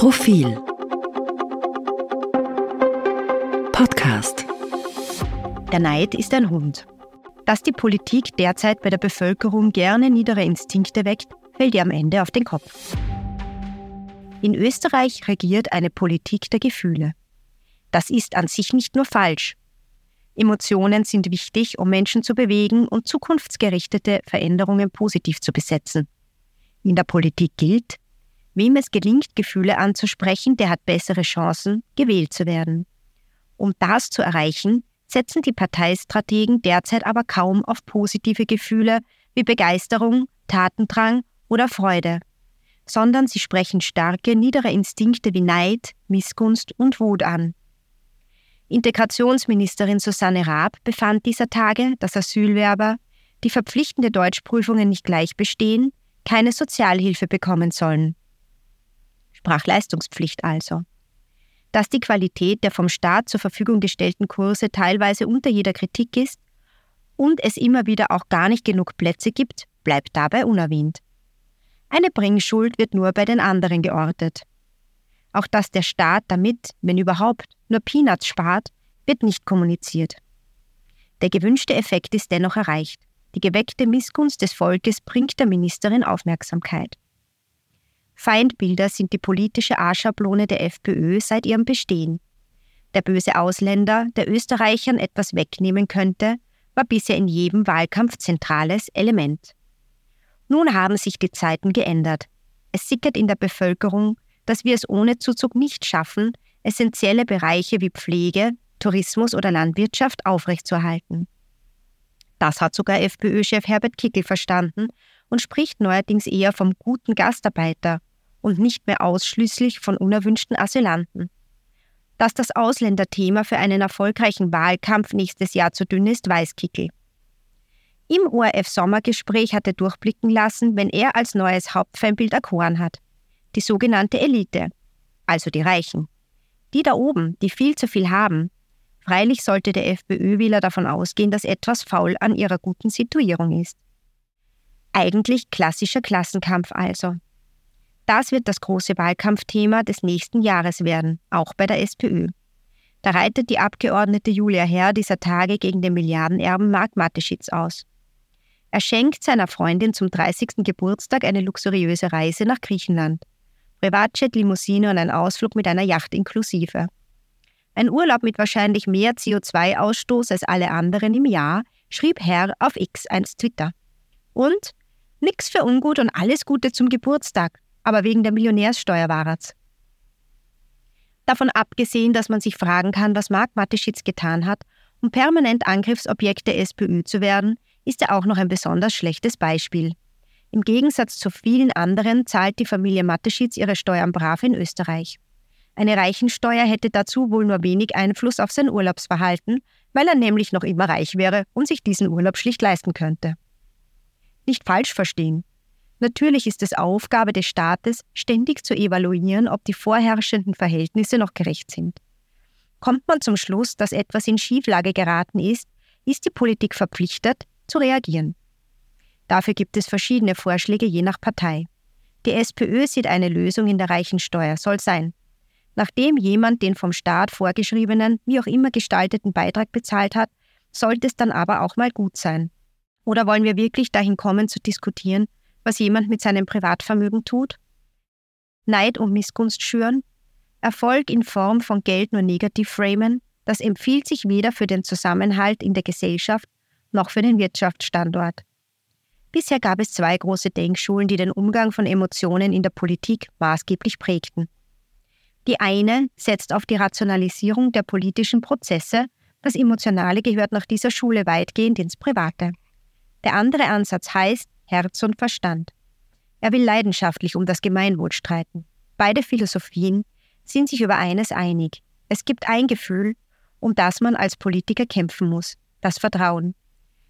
Profil Podcast Der Neid ist ein Hund. Dass die Politik derzeit bei der Bevölkerung gerne niedere Instinkte weckt, fällt ihr am Ende auf den Kopf. In Österreich regiert eine Politik der Gefühle. Das ist an sich nicht nur falsch. Emotionen sind wichtig, um Menschen zu bewegen und zukunftsgerichtete Veränderungen positiv zu besetzen. In der Politik gilt, wem es gelingt, Gefühle anzusprechen, der hat bessere Chancen, gewählt zu werden. Um das zu erreichen, setzen die Parteistrategen derzeit aber kaum auf positive Gefühle wie Begeisterung, Tatendrang oder Freude, sondern sie sprechen starke, niedere Instinkte wie Neid, Missgunst und Wut an. Integrationsministerin Susanne Raab befand dieser Tage, dass Asylwerber, die verpflichtende Deutschprüfungen nicht gleich bestehen, keine Sozialhilfe bekommen sollen. Sprachleistungspflicht also. Dass die Qualität der vom Staat zur Verfügung gestellten Kurse teilweise unter jeder Kritik ist und es immer wieder auch gar nicht genug Plätze gibt, bleibt dabei unerwähnt. Eine Bringschuld wird nur bei den anderen geortet. Auch dass der Staat damit, wenn überhaupt, nur Peanuts spart, wird nicht kommuniziert. Der gewünschte Effekt ist dennoch erreicht. Die geweckte Missgunst des Volkes bringt der Ministerin Aufmerksamkeit. Feindbilder sind die politische A-Schablone der FPÖ seit ihrem Bestehen. Der böse Ausländer, der Österreichern etwas wegnehmen könnte, war bisher in jedem Wahlkampf zentrales Element. Nun haben sich die Zeiten geändert. Es sickert in der Bevölkerung, dass wir es ohne Zuzug nicht schaffen, essentielle Bereiche wie Pflege, Tourismus oder Landwirtschaft aufrechtzuerhalten. Das hat sogar FPÖ-Chef Herbert Kickel verstanden und spricht neuerdings eher vom guten Gastarbeiter und nicht mehr ausschließlich von unerwünschten Asylanten. Dass das Ausländerthema für einen erfolgreichen Wahlkampf nächstes Jahr zu dünn ist, weiß Kickel. Im ORF-Sommergespräch hat er durchblicken lassen, wenn er als neues Hauptfeindbild erkoren hat. Die sogenannte Elite, also die Reichen. Die da oben, die viel zu viel haben. Freilich sollte der FPÖ-Wähler davon ausgehen, dass etwas faul an ihrer guten Situierung ist. Eigentlich klassischer Klassenkampf also. Das wird das große Wahlkampfthema des nächsten Jahres werden, auch bei der SPÖ. Da reitet die Abgeordnete Julia Herr dieser Tage gegen den Milliardenerben Mark Mateschitz aus. Er schenkt seiner Freundin zum 30. Geburtstag eine luxuriöse Reise nach Griechenland. Privatjet, Limousine und ein Ausflug mit einer Yacht inklusive. Ein Urlaub mit wahrscheinlich mehr CO2-Ausstoß als alle anderen im Jahr, schrieb Herr auf X einst Twitter. Und nix für ungut und alles Gute zum Geburtstag, aber wegen der Millionärssteuer war's. Davon abgesehen, dass man sich fragen kann, was Mark Mateschitz getan hat, um permanent Angriffsobjekt der SPÖ zu werden, ist er auch noch ein besonders schlechtes Beispiel. Im Gegensatz zu vielen anderen zahlt die Familie Mateschitz ihre Steuern brav in Österreich. Eine Reichensteuer hätte dazu wohl nur wenig Einfluss auf sein Urlaubsverhalten, weil er nämlich noch immer reich wäre und sich diesen Urlaub schlicht leisten könnte. Nicht falsch verstehen. Natürlich ist es Aufgabe des Staates, ständig zu evaluieren, ob die vorherrschenden Verhältnisse noch gerecht sind. Kommt man zum Schluss, dass etwas in Schieflage geraten ist, ist die Politik verpflichtet, zu reagieren. Dafür gibt es verschiedene Vorschläge je nach Partei. Die SPÖ sieht eine Lösung in der Reichensteuer, soll sein. Nachdem jemand den vom Staat vorgeschriebenen, wie auch immer gestalteten Beitrag bezahlt hat, sollte es dann aber auch mal gut sein. Oder wollen wir wirklich dahin kommen zu diskutieren, was jemand mit seinem Privatvermögen tut? Neid und Missgunst schüren? Erfolg in Form von Geld nur negativ framen? Das empfiehlt sich weder für den Zusammenhalt in der Gesellschaft noch für den Wirtschaftsstandort. Bisher gab es zwei große Denkschulen, die den Umgang von Emotionen in der Politik maßgeblich prägten. Die eine setzt auf die Rationalisierung der politischen Prozesse, das Emotionale gehört nach dieser Schule weitgehend ins Private. Der andere Ansatz heißt Herz und Verstand. Er will leidenschaftlich um das Gemeinwohl streiten. Beide Philosophien sind sich über eines einig. Es gibt ein Gefühl, um das man als Politiker kämpfen muss, das Vertrauen.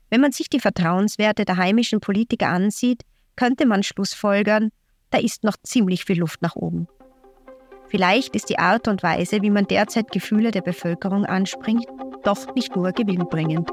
Wenn man sich die Vertrauenswerte der heimischen Politiker ansieht, könnte man schlussfolgern, da ist noch ziemlich viel Luft nach oben. Vielleicht ist die Art und Weise, wie man derzeit Gefühle der Bevölkerung anspringt, doch nicht nur gewinnbringend.